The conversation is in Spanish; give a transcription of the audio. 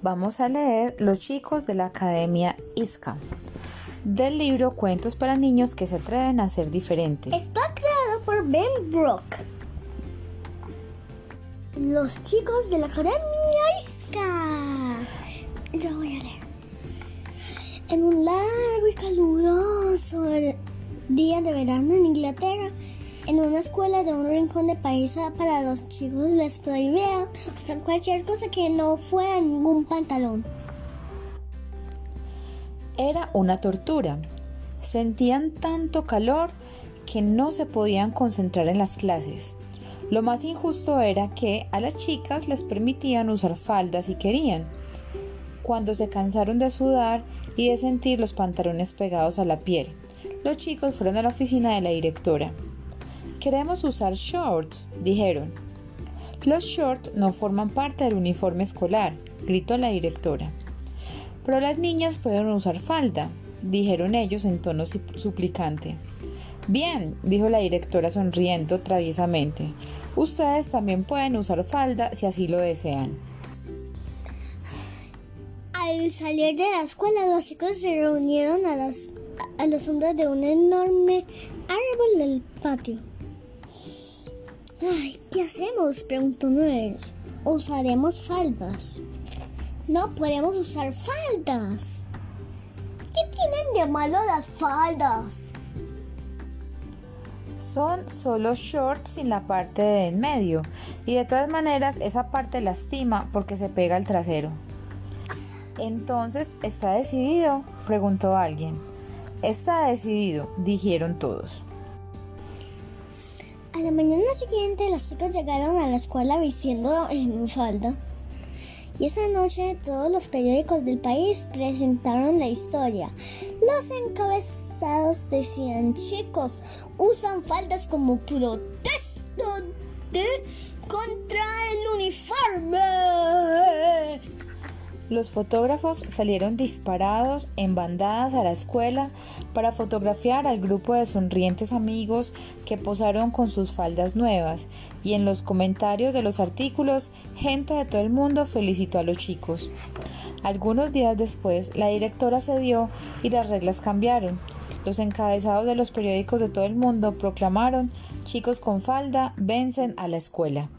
vamos a leer Los chicos de la Academia ISCA del libro Cuentos para niños que se atreven a ser diferentes. Está creado por Ben Brock. Los chicos de la Academia ISCA. Yo voy a leer. En un largo y caluroso día de verano en Inglaterra, en una escuela de un rincón de país para los chicos les prohibían usar cualquier cosa que no fuera ningún pantalón. Era una tortura. Sentían tanto calor que no se podían concentrar en las clases. Lo más injusto era que a las chicas les permitían usar faldas si querían. Cuando se cansaron de sudar y de sentir los pantalones pegados a la piel, los chicos fueron a la oficina de la directora. Queremos usar shorts, dijeron. Los shorts no forman parte del uniforme escolar, gritó la directora. Pero las niñas pueden usar falda, dijeron ellos en tono suplicante. Bien, dijo la directora sonriendo traviesamente. Ustedes también pueden usar falda si así lo desean. Al salir de la escuela, los chicos se reunieron a las, a las ondas de un enorme árbol del patio. Ay, ¿qué hacemos? preguntó ellos. Usaremos faldas. No podemos usar faldas. ¿Qué tienen de malo las faldas? Son solo shorts sin la parte de en medio y de todas maneras esa parte lastima porque se pega al trasero. Entonces, ¿está decidido? preguntó alguien. Está decidido, dijeron todos. A la mañana siguiente los chicos llegaron a la escuela vistiendo en falda. Y esa noche todos los periódicos del país presentaron la historia. Los encabezados decían, chicos, usan faldas como protesta de contra el uniforme. Los fotógrafos salieron disparados en bandadas a la escuela para fotografiar al grupo de sonrientes amigos que posaron con sus faldas nuevas y en los comentarios de los artículos gente de todo el mundo felicitó a los chicos. Algunos días después la directora cedió y las reglas cambiaron. Los encabezados de los periódicos de todo el mundo proclamaron chicos con falda vencen a la escuela.